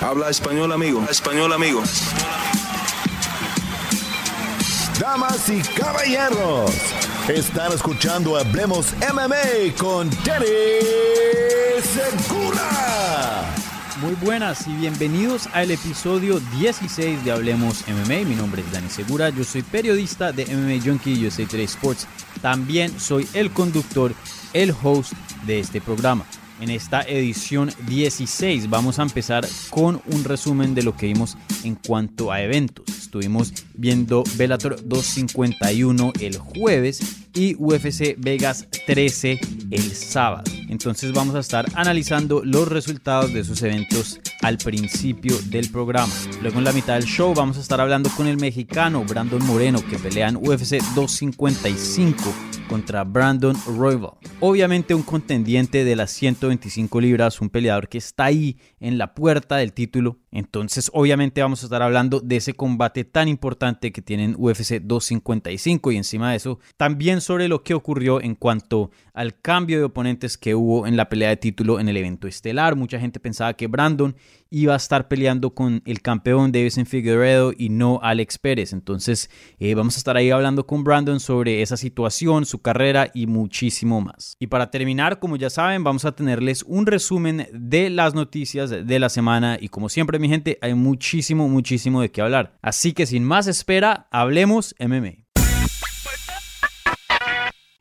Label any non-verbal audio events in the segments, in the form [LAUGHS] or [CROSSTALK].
Habla español, amigo. Español, amigo. Damas y caballeros, están escuchando Hablemos MMA con Danny Segura. Muy buenas y bienvenidos al episodio 16 de Hablemos MMA. Mi nombre es Dani Segura, yo soy periodista de MMA Junkie USA Today Sports. También soy el conductor, el host de este programa. En esta edición 16 vamos a empezar con un resumen de lo que vimos en cuanto a eventos. Estuvimos viendo Bellator 251 el jueves y UFC Vegas 13 el sábado. Entonces vamos a estar analizando los resultados de esos eventos al principio del programa. Luego en la mitad del show vamos a estar hablando con el mexicano Brandon Moreno que pelea en UFC 255 contra Brandon Royval. Obviamente un contendiente de las 125 libras, un peleador que está ahí en la puerta del título. Entonces obviamente vamos a estar hablando de ese combate tan importante que tienen UFC 255 y encima de eso también sobre lo que ocurrió en cuanto al cambio de oponentes que hubo en la pelea de título en el evento estelar. Mucha gente pensaba que Brandon iba a estar peleando con el campeón Davison Figueredo y no Alex Pérez. Entonces eh, vamos a estar ahí hablando con Brandon sobre esa situación, su carrera y muchísimo más. Y para terminar, como ya saben, vamos a tenerles un resumen de las noticias de la semana y como siempre mi gente, hay muchísimo, muchísimo de qué hablar. Así que sin más espera, hablemos MMA.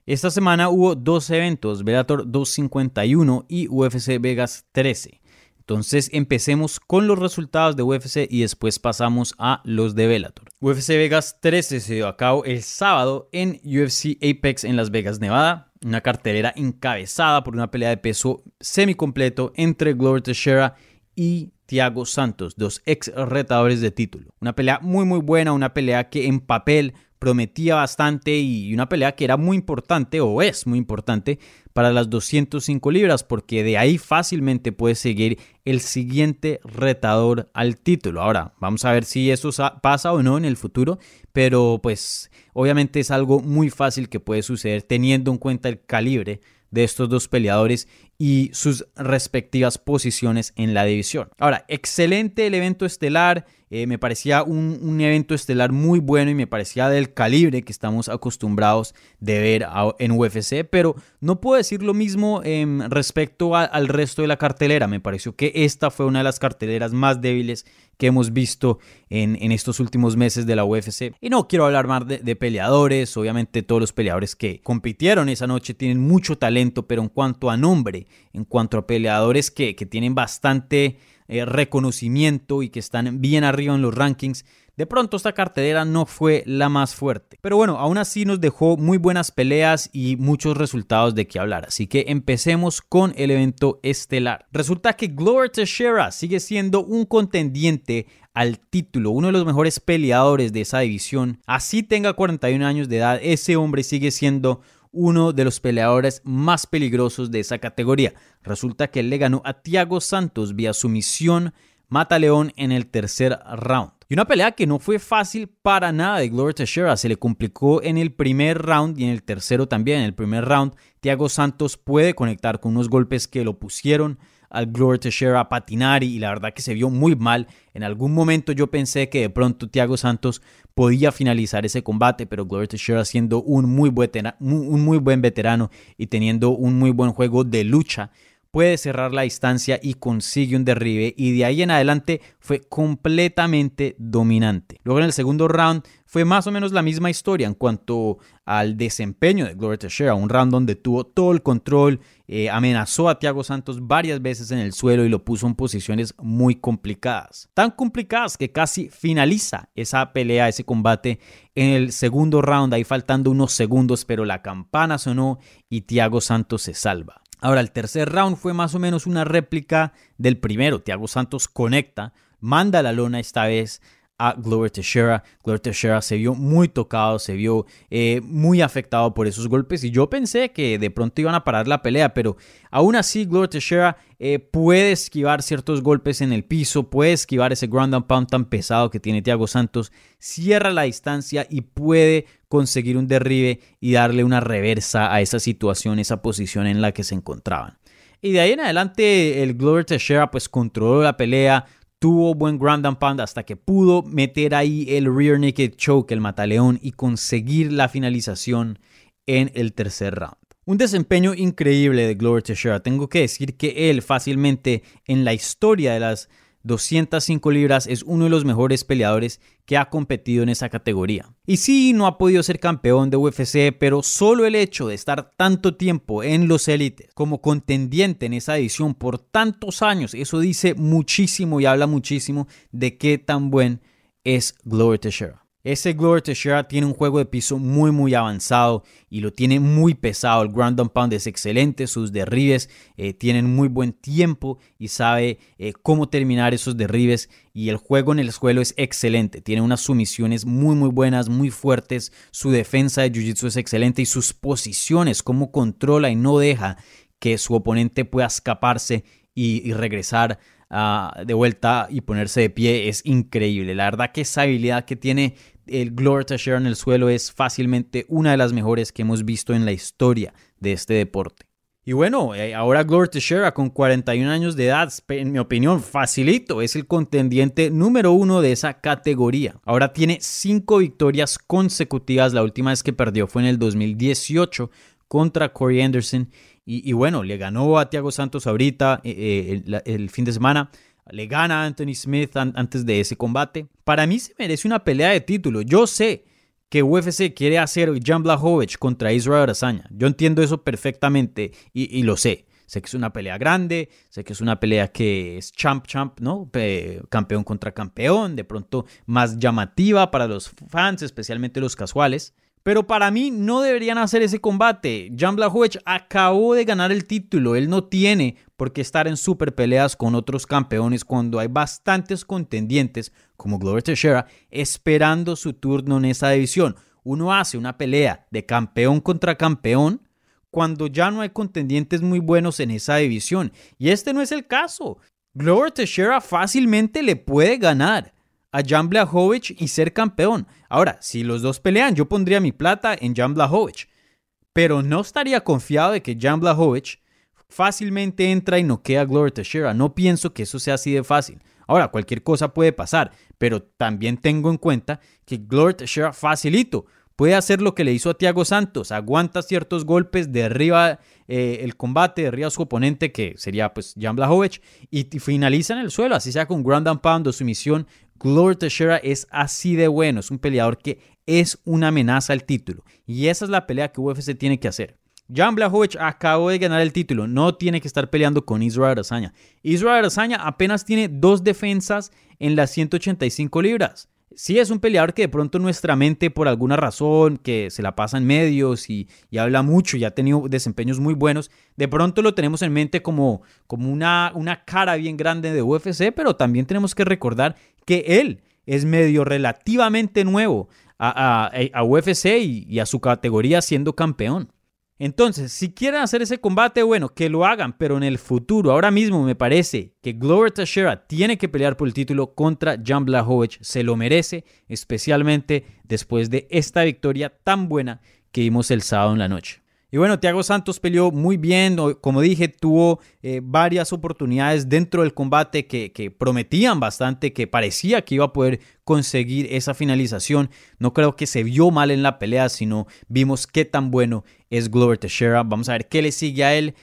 Esta semana hubo dos eventos, Bellator 251 y UFC Vegas 13. Entonces empecemos con los resultados de UFC y después pasamos a los de Bellator. UFC Vegas 13 se dio a cabo el sábado en UFC Apex en Las Vegas, Nevada. Una cartelera encabezada por una pelea de peso semicompleto entre Glover Teixeira y Thiago Santos, dos ex retadores de título. Una pelea muy muy buena, una pelea que en papel prometía bastante y una pelea que era muy importante o es muy importante para las 205 libras porque de ahí fácilmente puede seguir el siguiente retador al título. Ahora, vamos a ver si eso pasa o no en el futuro, pero pues obviamente es algo muy fácil que puede suceder teniendo en cuenta el calibre de estos dos peleadores y sus respectivas posiciones en la división. Ahora, excelente el evento estelar. Eh, me parecía un, evento estelar muy bueno y me parecía del calibre que estamos acostumbrados de ver en UFC, pero no puedo decir lo mismo em, respecto al resto de la cartelera. Me pareció que esta fue una de las carteleras más débiles que hemos visto en, estos últimos meses de la UFC. Y no quiero hablar más de, peleadores, obviamente todos los peleadores que compitieron esa noche tienen mucho talento, pero en cuanto a nombre, en cuanto a peleadores que, tienen bastante eh, reconocimiento y que están bien arriba en los rankings, de pronto esta cartelera no fue la más fuerte. Pero bueno, aún así nos dejó muy buenas peleas y muchos resultados de qué hablar. Así que empecemos con el evento estelar. Resulta que Glover Teixeira sigue siendo un contendiente al título, uno de los mejores peleadores de esa división. Así tenga 41 años de edad, ese hombre sigue siendo uno de los peleadores más peligrosos de esa categoría. Resulta que él le ganó a Thiago Santos vía sumisión mata León en el tercer round. Y una pelea que no fue fácil para nada de Glover Teixeira. Se le complicó en el primer round y en el tercero también. En el primer round, Thiago Santos puede conectar con unos golpes que lo pusieron al Glover Teixeira a patinar y la verdad que se vio muy mal. En algún momento yo pensé que de pronto Thiago Santos podía finalizar ese combate, pero Glover Teixeira siendo un muy buen veterano y teniendo un muy buen juego de lucha, puede cerrar la distancia y consigue un derribe y de ahí en adelante fue completamente dominante. Luego en el segundo round fue más o menos la misma historia en cuanto al desempeño de Glover Teixeira, un round donde tuvo todo el control, eh, amenazó a Thiago Santos varias veces en el suelo y lo puso en posiciones muy complicadas. Tan complicadas que casi finaliza esa pelea, ese combate en el segundo round, ahí faltando unos segundos, pero la campana sonó y Thiago Santos se salva. Ahora, el tercer round fue más o menos una réplica del primero. Thiago Santos conecta, manda la lona esta vez a Glover Teixeira. Glover Teixeira se vio muy tocado, se vio eh, muy afectado por esos golpes y yo pensé que de pronto iban a parar la pelea, pero aún así Glover Teixeira eh, puede esquivar ciertos golpes en el piso, puede esquivar ese ground and pound tan pesado que tiene Thiago Santos, cierra la distancia y puede conseguir un derribe y darle una reversa a esa situación, esa posición en la que se encontraban. Y de ahí en adelante el Glover Teixeira pues controló la pelea, tuvo buen ground and pound hasta que pudo meter ahí el rear naked choke, el mataleón, y conseguir la finalización en el tercer round. Un desempeño increíble de Glover Teixeira. Tengo que decir que él fácilmente en la historia de las 205 libras, es uno de los mejores peleadores que ha competido en esa categoría. Y sí, no ha podido ser campeón de UFC, pero solo el hecho de estar tanto tiempo en los élites como contendiente en esa edición por tantos años, eso dice muchísimo y habla muchísimo de qué tan buen es Glover Teixeira. Ese Glover Teixeira tiene un juego de piso muy muy avanzado y lo tiene muy pesado. El ground and pound es excelente, sus derribes eh, tienen muy buen tiempo y sabe eh, cómo terminar esos derribes y el juego en el suelo es excelente. Tiene unas sumisiones muy muy buenas, muy fuertes. Su defensa de Jiu-Jitsu es excelente y sus posiciones, cómo controla y no deja que su oponente pueda escaparse y, regresar ah, de vuelta y ponerse de pie es increíble. La verdad que esa habilidad que tiene el Glory Teixeira en el suelo es fácilmente una de las mejores que hemos visto en la historia de este deporte. Y bueno, eh, ahora Glover Teixeira con 41 años de edad, en mi opinión, facilito, es el contendiente número uno de esa categoría. Ahora tiene cinco victorias consecutivas, la última vez que perdió fue en el 2018 contra Corey Anderson. Y, bueno, le ganó a Thiago Santos ahorita eh, eh, el fin de semana le gana a Anthony Smith antes de ese combate. Para mí se merece una pelea de título. Yo sé que UFC quiere hacer Jan Blachowicz contra Israel Adesanya. Yo entiendo eso perfectamente y, lo sé. Sé que es una pelea grande, sé que es una pelea que es champ champ, ¿no? campeón contra campeón, de pronto más llamativa para los fans, especialmente los casuales. Pero para mí no deberían hacer ese combate. Jan Blachowicz acabó de ganar el título. Él no tiene por qué estar en super peleas con otros campeones cuando hay bastantes contendientes como Glover Teixeira esperando su turno en esa división. Uno hace una pelea de campeón contra campeón cuando ya no hay contendientes muy buenos en esa división. Y este no es el caso. Glover Teixeira fácilmente le puede ganar a Jan y ser campeón. Ahora, si los dos pelean, yo pondría mi plata en Jan Blachowicz. Pero no estaría confiado de que Jan fácilmente entra y noquea a Glover Teixeira. No pienso que eso sea así de fácil. Ahora, cualquier cosa puede pasar, pero también tengo en cuenta que Glover Teixeira facilito puede hacer lo que le hizo a Thiago Santos, aguanta ciertos golpes, derriba eh, el combate, derriba a su oponente, que sería pues Jan Blachowicz, y, finaliza en el suelo, así sea con ground and pound o sumisión. Glover Teixeira es así de bueno, es un peleador que es una amenaza al título, y esa es la pelea que UFC tiene que hacer. Jan Blachowicz acabó de ganar el título, no tiene que estar peleando con Israel Adesanya. Israel Adesanya apenas tiene dos defensas en las 185 libras. Sí es un peleador que de pronto nuestra mente, por alguna razón, que se la pasa en medios y, habla mucho y ha tenido desempeños muy buenos, de pronto lo tenemos en mente como, como una, una cara bien grande de UFC, pero también tenemos que recordar que él es medio relativamente nuevo a, a, UFC y a su categoría siendo campeón. Entonces, si quieren hacer ese combate, bueno, que lo hagan, pero en el futuro, ahora mismo me parece que Glover Teixeira tiene que pelear por el título contra Jan Blachowicz, se lo merece, especialmente después de esta victoria tan buena que vimos el sábado en la noche. Y bueno, Thiago Santos peleó muy bien, como dije, tuvo eh, varias oportunidades dentro del combate que, que, prometían bastante, que parecía que iba a poder conseguir esa finalización. No creo que se vio mal en la pelea, sino vimos qué tan bueno es Glover Teixeira. Vamos a ver qué le sigue a él.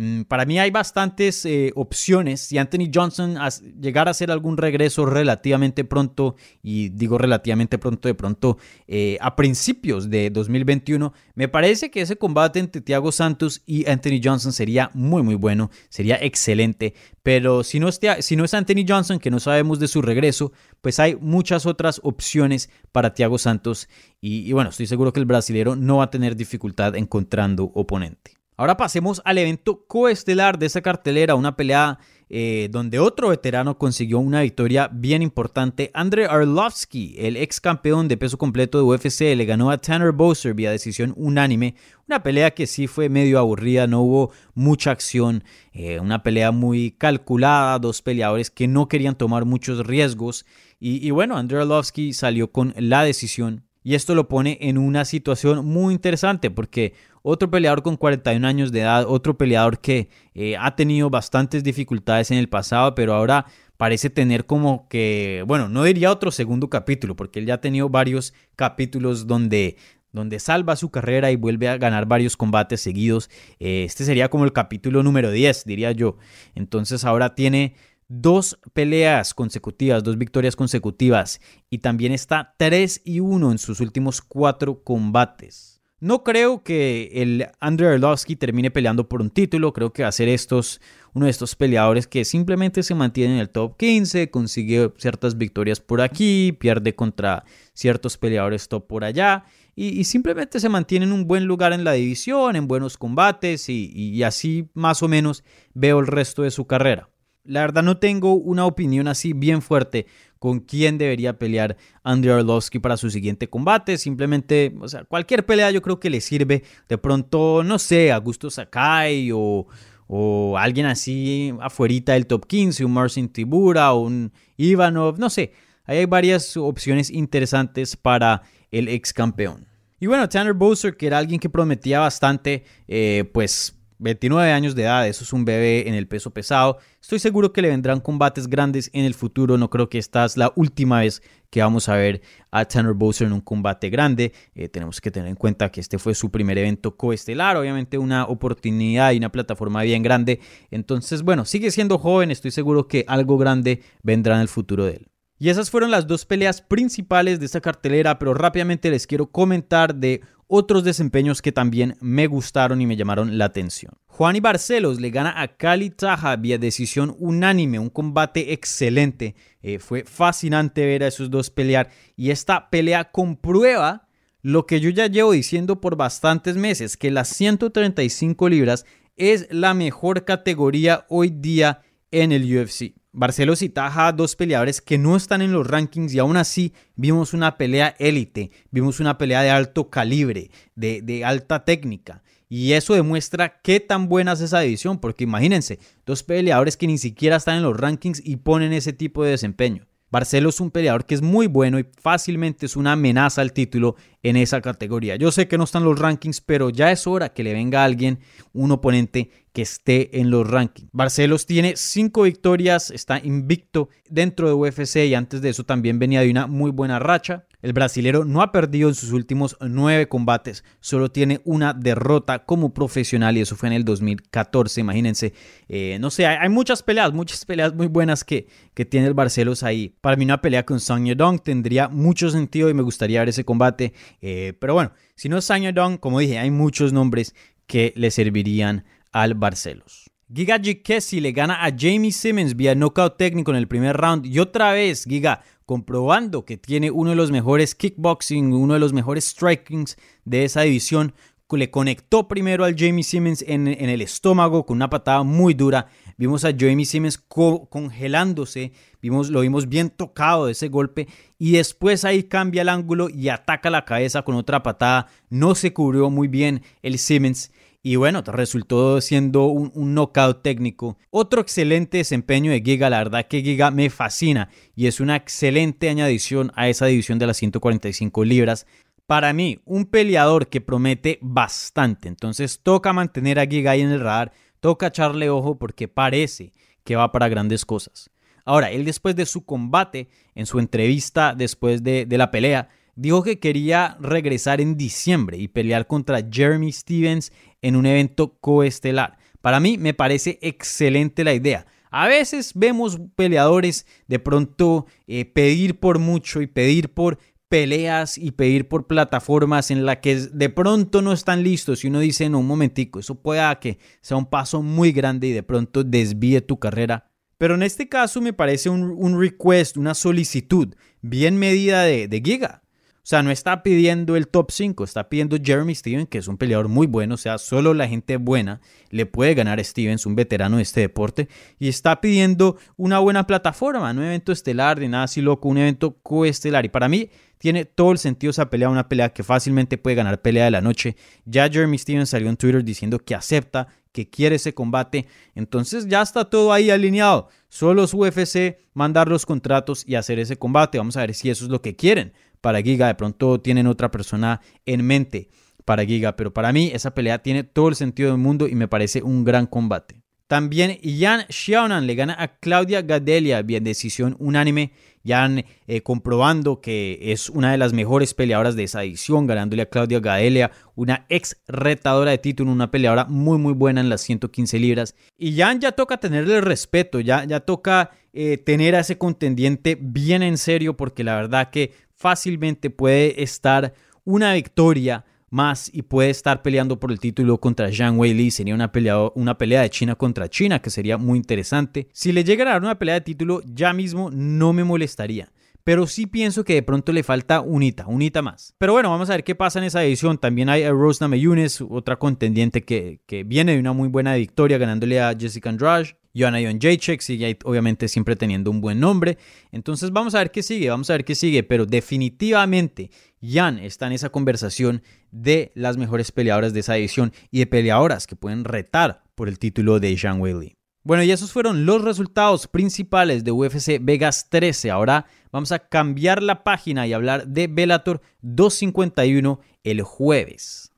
Mm, para mí hay bastantes eh, opciones. Si Anthony Johnson llegara a hacer algún regreso relativamente pronto, y digo relativamente pronto, de pronto eh, a principios de 2021, me parece que ese combate entre Thiago Santos y Anthony Johnson sería muy, muy bueno, sería excelente. Pero si no, si no es Anthony Johnson, que no sabemos de su regreso, pues hay muchas otras opciones para Thiago Santos. y bueno, estoy seguro que el brasilero no va a tener dificultad encontrando oponente. Ahora pasemos al evento coestelar de esa cartelera, una pelea eh, donde otro veterano consiguió una victoria bien importante. Andrei Arlovsky, el ex campeón de peso completo de UFC, le ganó a Tanner Bowser vía decisión unánime. Una pelea que sí fue medio aburrida, no hubo mucha acción, eh, una pelea muy calculada, dos peleadores que no querían tomar muchos riesgos. Y, y bueno, Andrei Arlovsky salió con la decisión y esto lo pone en una situación muy interesante porque otro peleador con 41 años de edad, otro peleador que eh, ha tenido bastantes dificultades en el pasado, pero ahora parece tener como que, bueno, no diría otro segundo capítulo, porque él ya ha tenido varios capítulos donde, donde salva su carrera y vuelve a ganar varios combates seguidos. Eh, este sería como el capítulo número 10, diría yo. Entonces ahora tiene dos peleas consecutivas, dos victorias consecutivas y también está 3 y 1 en sus últimos cuatro combates. No creo que el Andrei Arlovsky termine peleando por un título, creo que va a ser estos, uno de estos peleadores que simplemente se mantiene en el top 15, consigue ciertas victorias por aquí, pierde contra ciertos peleadores top por allá y, simplemente se mantiene en un buen lugar en la división, en buenos combates y así más o menos veo el resto de su carrera. La verdad no tengo una opinión así bien fuerte con quién debería pelear Andrei Arlovsky para su siguiente combate. Simplemente, o sea, cualquier pelea yo creo que le sirve. De pronto, no sé, Augusto Sakai o, o alguien así afuerita del top 15, un Marcin Tibura o un Ivanov, no sé. Ahí hay varias opciones interesantes para el ex campeón. Y bueno, Tanner Bowser, que era alguien que prometía bastante, eh, pues 29 años de edad, eso es un bebé en el peso pesado. Estoy seguro que le vendrán combates grandes en el futuro. No creo que esta es la última vez que vamos a ver a Tanner Bowser en un combate grande. Eh, tenemos que tener en cuenta que este fue su primer evento coestelar, obviamente una oportunidad y una plataforma bien grande. Entonces, bueno, sigue siendo joven, estoy seguro que algo grande vendrá en el futuro de él. Y esas fueron las dos peleas principales de esta cartelera, pero rápidamente les quiero comentar de otros desempeños que también me gustaron y me llamaron la atención. Juan y Barcelos le gana a Cali Taja vía decisión unánime, un combate excelente. Eh, fue fascinante ver a esos dos pelear y esta pelea comprueba lo que yo ya llevo diciendo por bastantes meses, que las 135 libras es la mejor categoría hoy día en el UFC. Barcelos y Taja, dos peleadores que no están en los rankings y aún así vimos una pelea élite, vimos una pelea de alto calibre, de, de, alta técnica. Y eso demuestra qué tan buena es esa división, porque imagínense, dos peleadores que ni siquiera están en los rankings y ponen ese tipo de desempeño. Barcelos es un peleador que es muy bueno y fácilmente es una amenaza al título en esa categoría. Yo sé que no están los rankings, pero ya es hora que le venga alguien, un oponente que esté en los rankings. Barcelos tiene cinco victorias, está invicto dentro de UFC y antes de eso también venía de una muy buena racha. El brasilero no ha perdido en sus últimos nueve combates, solo tiene una derrota como profesional y eso fue en el 2014, imagínense. Eh, no sé, hay, muchas peleas, muchas peleas muy buenas que, que tiene el Barcelos ahí. Para mí una pelea con Song Dong tendría mucho sentido y me gustaría ver ese combate. Eh, pero bueno, si no es Song Dong, como dije, hay muchos nombres que le servirían al Barcelos. Giga Kessi le gana a Jamie Simmons vía knockout técnico en el primer round y otra vez Giga comprobando que tiene uno de los mejores kickboxing, uno de los mejores strikings de esa división. Le conectó primero al Jamie Simmons en, el estómago con una patada muy dura. Vimos a Jamie Simmons congelándose, vimos, lo vimos bien tocado de ese golpe y después ahí cambia el ángulo y ataca la cabeza con otra patada. No se cubrió muy bien el Simmons y bueno, resultó siendo un, knockout técnico. Otro excelente desempeño de Giga, la verdad que Giga me fascina y es una excelente añadición a esa división de las 145 libras. Para mí, un peleador que promete bastante, entonces toca mantener a Giga ahí en el radar, toca echarle ojo porque parece que va para grandes cosas. Ahora, él después de su combate, en su entrevista después de, de la pelea, dijo que quería regresar en diciembre y pelear contra Jeremy Stevens en un evento coestelar. Para mí me parece excelente la idea. A veces vemos peleadores de pronto eh, pedir por mucho y pedir por peleas y pedir por plataformas en las que de pronto no están listos y uno dice, no, un momentico, eso pueda que sea un paso muy grande y de pronto desvíe tu carrera. Pero en este caso me parece un, request, una solicitud bien medida de, de Giga. O sea, no está pidiendo el top 5, está pidiendo Jeremy Stevens, que es un peleador muy bueno. O sea, solo la gente buena le puede ganar a Stevens, un veterano de este deporte. Y está pidiendo una buena plataforma, no un evento estelar ni nada así loco, un evento coestelar. Y para mí tiene todo el sentido esa pelea, una pelea que fácilmente puede ganar pelea de la noche. Ya Jeremy Stevens salió en Twitter diciendo que acepta que quiere ese combate. Entonces ya está todo ahí alineado. Solo es UFC mandar los contratos y hacer ese combate. Vamos a ver si eso es lo que quieren para Giga. De pronto tienen otra persona en mente para Giga. Pero para mí esa pelea tiene todo el sentido del mundo y me parece un gran combate. También Jan Xiaonan le gana a Claudia Gadelia bien decisión unánime. Jan eh, comprobando que es una de las mejores peleadoras de esa edición, ganándole a Claudia Gadelia, una ex retadora de título, una peleadora muy muy buena en las 115 libras. Y Jan ya toca tenerle respeto, ya, ya toca eh, tener a ese contendiente bien en serio porque la verdad que fácilmente puede estar una victoria más y puede estar peleando por el título contra Zhang Weili. Sería una pelea, una pelea de China contra China que sería muy interesante. Si le llegara a dar una pelea de título ya mismo no me molestaría. Pero sí pienso que de pronto le falta unita, unita más. Pero bueno, vamos a ver qué pasa en esa edición. También hay a Rose Namajunas, otra contendiente que, que viene de una muy buena victoria ganándole a Jessica Andrade. Joanna John Jacek sigue obviamente siempre teniendo un buen nombre. Entonces vamos a ver qué sigue, vamos a ver qué sigue. Pero definitivamente Jan está en esa conversación de las mejores peleadoras de esa edición y de peleadoras que pueden retar por el título de Zhang Weili. Bueno, y esos fueron los resultados principales de UFC Vegas 13. Ahora vamos a cambiar la página y hablar de Bellator 251 el jueves.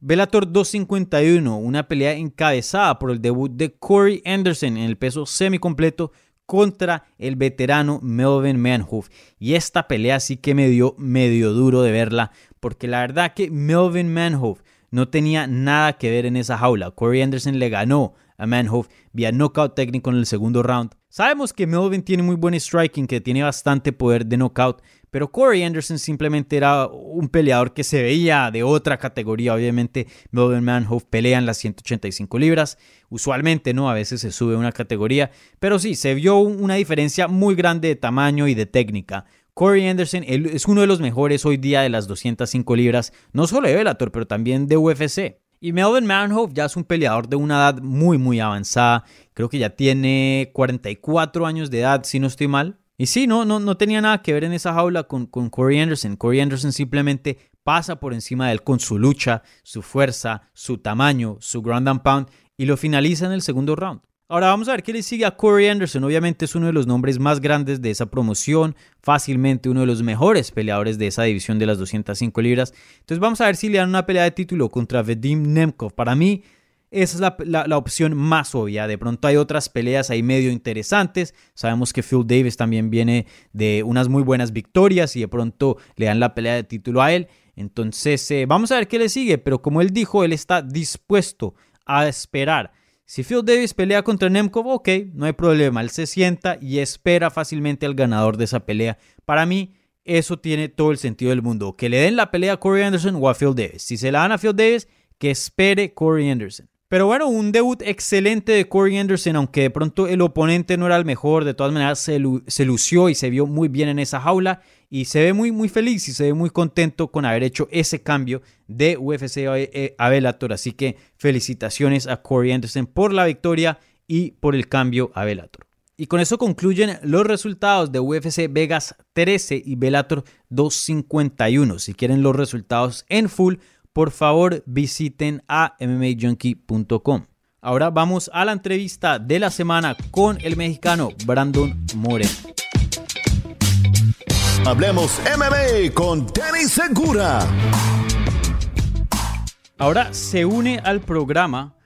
Bellator 251, una pelea encabezada por el debut de Corey Anderson en el peso semicompleto contra el veterano Melvin Manhoef. Y esta pelea sí que me dio medio duro de verla, porque la verdad que Melvin Manhoef no tenía nada que ver en esa jaula. Corey Anderson le ganó a Manhoef vía knockout técnico en el segundo round. Sabemos que Melvin tiene muy buen striking, que tiene bastante poder de knockout, pero Corey Anderson simplemente era un peleador que se veía de otra categoría. Obviamente, Melvin Manhoef pelea en las 185 libras. Usualmente, ¿no? A veces se sube una categoría. Pero sí, se vio una diferencia muy grande de tamaño y de técnica. Corey Anderson es uno de los mejores hoy día de las 205 libras, no solo de Bellator, pero también de UFC. Y Melvin Manhoef ya es un peleador de una edad muy, muy avanzada. Creo que ya tiene 44 años de edad, si no estoy mal. Y sí, no, no, no tenía nada que ver en esa jaula con, con Corey Anderson. Corey Anderson simplemente pasa por encima de él con su lucha, su fuerza, su tamaño, su ground and pound y lo finaliza en el segundo round. Ahora vamos a ver qué le sigue a Corey Anderson. Obviamente es uno de los nombres más grandes de esa promoción, fácilmente uno de los mejores peleadores de esa división de las 205 libras. Entonces vamos a ver si le dan una pelea de título contra Vadim Nemkov. Para mí esa es la, opción más obvia. De pronto hay otras peleas ahí medio interesantes. Sabemos que Phil Davis también viene de unas muy buenas victorias y de pronto le dan la pelea de título a él. Entonces eh, vamos a ver qué le sigue. Pero como él dijo, él está dispuesto a esperar. Si Phil Davis pelea contra Nemkov, ok, no hay problema. Él se sienta y espera fácilmente al ganador de esa pelea. Para mí, eso tiene todo el sentido del mundo. Que le den la pelea a Corey Anderson o a Phil Davis. Si se la dan a Phil Davis, que espere Corey Anderson. Pero bueno, un debut excelente de Corey Anderson, aunque de pronto el oponente no era el mejor, de todas maneras se, lució y se vio muy bien en esa jaula y se ve muy muy feliz y se ve muy contento con haber hecho ese cambio de UFC a Bellator. Así que felicitaciones a Corey Anderson por la victoria y por el cambio a Bellator. Y con eso concluyen los resultados de UFC Vegas 13 y Bellator 251. Si quieren los resultados en full, por favor visiten a mmajunkie.com. Ahora vamos a la entrevista de la semana con el mexicano Brandon Moreno. Hablemos MMA con Danny Segura. Ahora se une al programa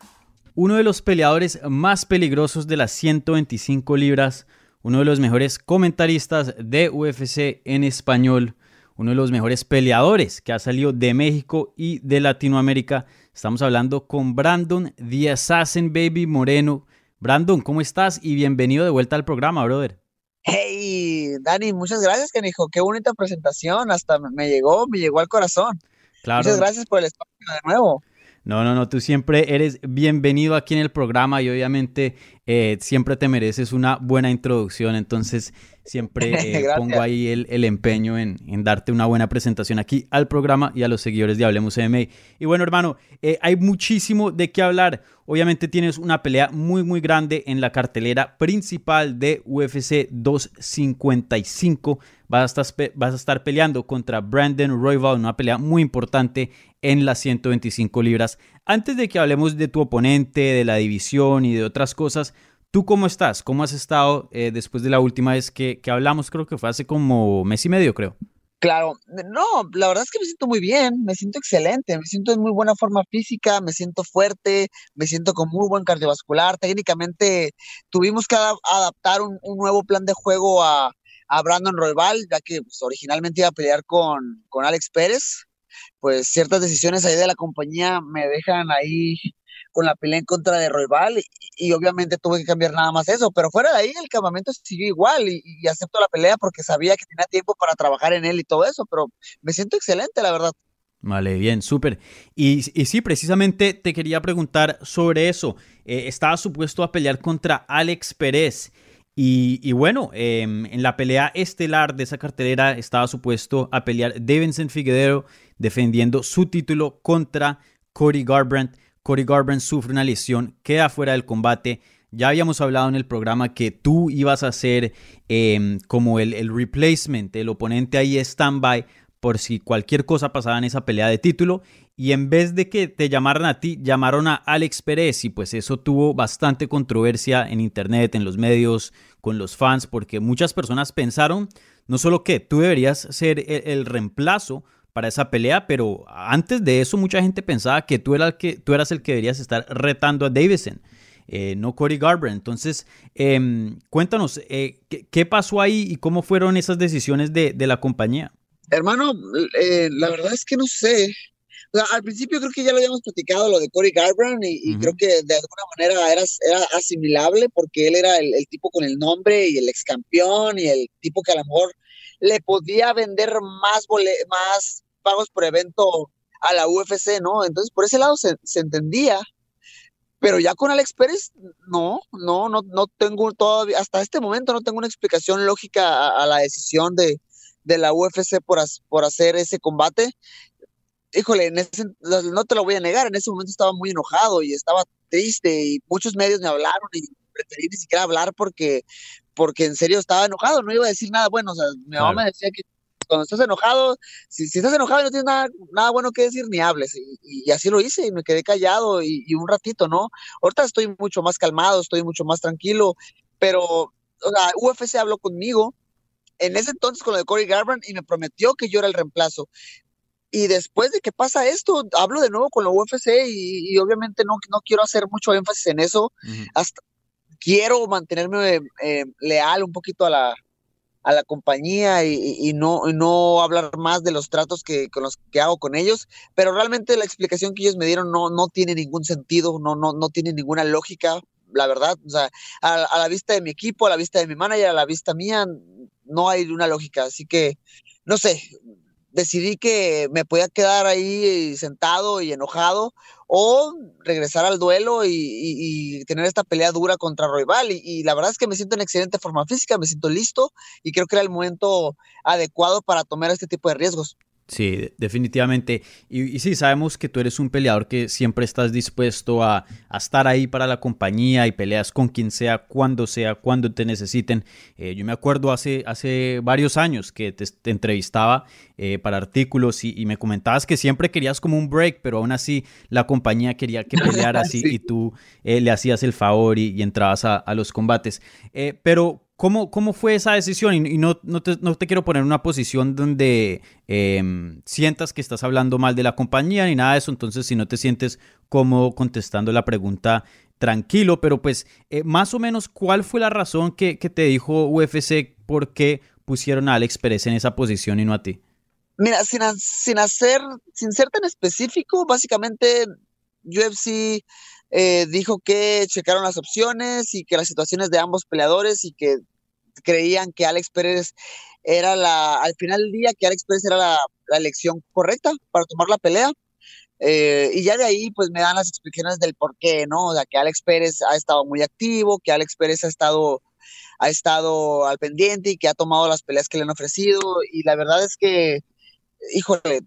uno de los peleadores más peligrosos de las 125 libras, uno de los mejores comentaristas de UFC en español, uno de los mejores peleadores que ha salido de México y de Latinoamérica. Estamos hablando con Brandon The Assassin Baby Moreno. Brandon, ¿cómo estás? Y bienvenido de vuelta al programa, brother. Hey, Dani, muchas gracias, que dijo Qué bonita presentación. Hasta me llegó, me llegó al corazón. Claro. Muchas gracias por el espacio de nuevo. No, no, no, tú siempre eres bienvenido aquí en el programa y obviamente eh, siempre te mereces una buena introducción. Entonces, siempre [LAUGHS] eh, pongo ahí el, empeño en, darte una buena presentación aquí al programa y a los seguidores de Hablemos MMA. Y bueno, hermano, eh, hay muchísimo de qué hablar. Obviamente tienes una pelea muy, muy grande en la cartelera principal de UFC 255. Vas a estar, vas a estar peleando contra Brandon Royval, una pelea muy importante en las 125 libras. Antes de que hablemos de tu oponente, de la división y de otras cosas, ¿Tú cómo estás? ¿Cómo has estado eh, después de la última vez que, hablamos? Creo que fue hace como mes y medio, creo. Claro, no, la verdad es que me siento muy bien, me siento excelente, me siento en muy buena forma física, me siento fuerte, me siento con muy buen cardiovascular. Técnicamente tuvimos que adaptar un, nuevo plan de juego a, Brandon Royval, ya que pues, originalmente iba a pelear con, con Alex Pérez. Pues ciertas decisiones ahí de la compañía me dejan ahí con la pelea en contra de Royval y, obviamente tuve que cambiar nada más eso, pero fuera de ahí el campamento siguió igual y, acepto la pelea porque sabía que tenía tiempo para trabajar en él y todo eso, pero me siento excelente, la verdad. Vale, bien, súper. Y, sí, precisamente te quería preguntar sobre eso. Eh, estaba supuesto a pelear contra Alex Pérez. Y, bueno, em, en la pelea estelar de esa cartelera estaba supuesto a pelear Davidson Figueroa defendiendo su título contra Cody Garbrandt. Cody Garbrandt sufre una lesión, queda fuera del combate. Ya habíamos hablado en el programa que tú ibas a ser em, como el, el, replacement, el oponente ahí stand-by por si cualquier cosa pasaba en esa pelea de título. Y en vez de que te llamaran a ti, llamaron a Alex Pérez y pues eso tuvo bastante controversia en internet, en los medios, con los fans, porque muchas personas pensaron no solo que tú deberías ser el reemplazo, para esa pelea, pero antes de eso mucha gente pensaba que tú, el que, tú eras el que deberías estar retando a Davison. Eh, no Cody Garber. Entonces, em, cuéntanos, eh, ¿qué, pasó ahí y cómo fueron esas decisiones de, la compañía? Hermano, eh, la verdad es que no sé. al principio creo que ya lo habíamos platicado, lo de Cody Garbrandt, y, creo que de alguna manera era, era asimilable porque él era el, tipo con el nombre y el ex campeón y el tipo que a lo mejor le podía vender más, más pagos por evento a la UFC, ¿no? Entonces, por ese lado se, entendía. Pero ya con Alex Pérez, no, no, no, no tengo todavía, hasta este momento no tengo una explicación lógica a, la decisión de, de, la UFC por, por hacer ese combate. Híjole, no te lo voy a negar, en ese momento estaba muy enojado y estaba triste y muchos medios me hablaron y preferí ni siquiera hablar porque, porque en serio estaba enojado, no iba a decir nada bueno, o sea, mi mamá me decía que cuando estás enojado, si, estás enojado y no tienes nada, nada bueno que decir, ni hables. Y, así lo hice y me quedé callado y, un ratito, ¿no? Ahorita estoy mucho más calmado, estoy mucho más tranquilo, pero, o sea, UFC habló conmigo en ese entonces con lo de Corey Garbrandt y me prometió que yo era el reemplazo. Y después de que pasa esto, hablo de nuevo con la UFC y, obviamente no, no quiero hacer mucho énfasis en eso. Hasta quiero mantenerme eh, leal un poquito a la, a la compañía y, no, no hablar más de los tratos que, con los que hago con ellos, pero realmente la explicación que ellos me dieron no, no tiene ningún sentido, no, no, no tiene ninguna lógica, la verdad, o sea, a, la vista de mi equipo, a la vista de mi manager, a la vista mía, no hay una lógica, así que, no sé, decidí que me podía quedar ahí sentado y enojado o regresar al duelo y, tener esta pelea dura contra Royval. Y, y, la verdad es que me siento en excelente forma física, me siento listo y creo que era el momento adecuado para tomar este tipo de riesgos. Sí, definitivamente. Y, sí, sabemos que tú eres un peleador que siempre estás dispuesto a, estar ahí para la compañía y peleas con quien sea, cuando sea, cuando te necesiten. Eh, yo me acuerdo hace, hace varios años que te, entrevistaba eh, para artículos y, me comentabas que siempre querías como un break, pero aún así la compañía quería que pelearas así [LAUGHS] y tú eh, le hacías el favor y, entrabas a, a, los combates. pero ¿Cómo, ¿Cómo, fue esa decisión? Y, no, no, te, no, te, quiero poner en una posición donde em, sientas que estás hablando mal de la compañía ni nada de eso. Entonces, si no te sientes cómodo contestando la pregunta, tranquilo. Pero pues, eh, más o menos, ¿cuál fue la razón que, que, te dijo UFC por qué pusieron a Alex Pérez en esa posición y no a ti? Mira, sin, sin hacer, sin ser tan específico, básicamente UFC eh, dijo que checaron las opciones y que las situaciones de ambos peleadores y que creían que Alex Pérez era la, al final del día, que Alex Pérez era la, elección correcta para tomar la pelea. Eh, y ya de ahí, pues me dan las explicaciones del por qué, ¿no? O sea, que Alex Pérez ha estado muy activo, que Alex Pérez ha estado ha estado al pendiente y que ha tomado las peleas que le han ofrecido. Y la verdad es que, híjole,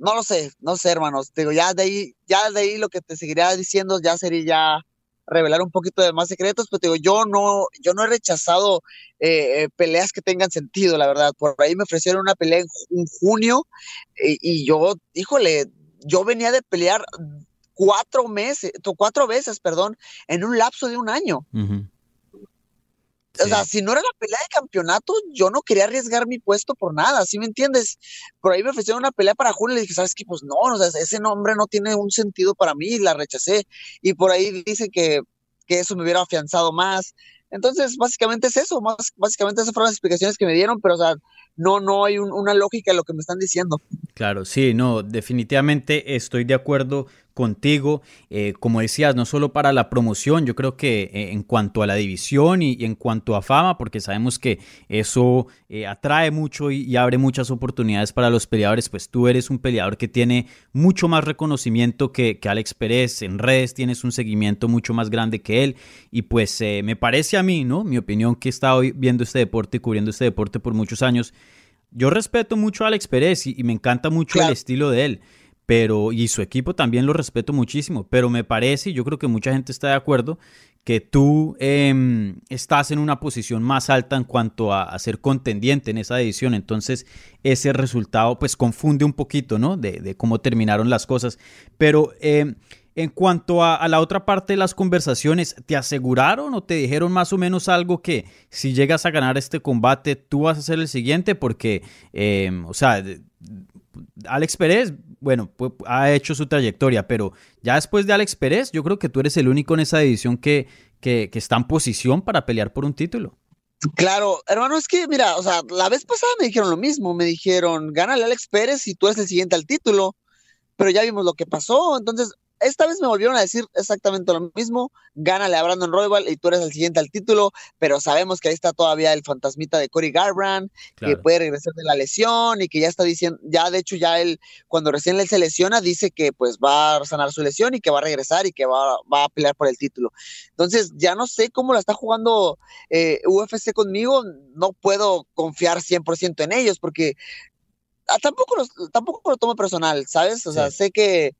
no lo sé, no sé, hermanos. Digo, ya de ahí, ya de ahí lo que te seguiría diciendo ya sería ya revelar un poquito de más secretos, pero digo, yo no, yo no he rechazado eh, peleas que tengan sentido, la verdad. Por ahí me ofrecieron una pelea en, junio y, yo, híjole, yo venía de pelear cuatro meses, cuatro veces, perdón, en un lapso de un año. O sea, si no era la pelea de campeonato, yo no quería arriesgar mi puesto por nada, ¿sí me entiendes? Por ahí me ofrecieron una pelea para Julio y le dije, ¿sabes qué? Pues no, o sea, ese nombre no tiene un sentido para mí, la rechacé. Y por ahí dice que, que eso me hubiera afianzado más. Entonces, básicamente es eso, más, básicamente esas fueron las explicaciones que me dieron, pero o sea, no, no hay una lógica en lo que me están diciendo. Claro, sí, no, definitivamente estoy de acuerdo contigo. Eh, como decías, no solo para la promoción, yo creo que eh, en cuanto a la división y, en cuanto a fama, porque sabemos que eso eh, atrae mucho y, abre muchas oportunidades para los peleadores, pues tú eres un peleador que tiene mucho más reconocimiento que, que Alex Pérez, en redes tienes un seguimiento mucho más grande que él y pues me parece a mí, ¿no? Mi opinión que he estado viendo este deporte y cubriendo este deporte por muchos años, yo respeto mucho a Alex Pérez y, me encanta mucho el estilo de él, pero y su equipo también lo respeto muchísimo, pero me parece, y yo creo que mucha gente está de acuerdo, que tú em, estás en una posición más alta en cuanto a, ser contendiente en esa división, entonces ese resultado pues confunde un poquito, ¿no? De, cómo terminaron las cosas, pero... Em, en cuanto a, la otra parte de las conversaciones, ¿te aseguraron o te dijeron más o menos algo que si llegas a ganar este combate, tú vas a ser el siguiente? Porque, em, o sea, Alex Pérez, bueno, ha hecho su trayectoria, pero ya después de Alex Pérez, yo creo que tú eres el único en esa división que, está en posición para pelear por un título. Claro, hermano, es que mira, o sea, la vez pasada me dijeron lo mismo, me dijeron, gánale Alex Pérez y tú eres el siguiente al título, pero ya vimos lo que pasó, entonces esta vez me volvieron a decir exactamente lo mismo, gánale a Brandon Royal y tú eres el siguiente al título, pero sabemos que ahí está todavía el fantasmita de Cory Garbrandt, que puede regresar de la lesión y que ya está diciendo, ya de hecho ya él, cuando recién él se lesiona, dice que pues va a sanar su lesión y que va a regresar y que va, a pelear por el título. Entonces, ya no sé cómo la está jugando eh, UFC conmigo, no puedo confiar 100% en ellos porque ah, tampoco, tampoco lo tomo personal, ¿sabes? O sea, sé que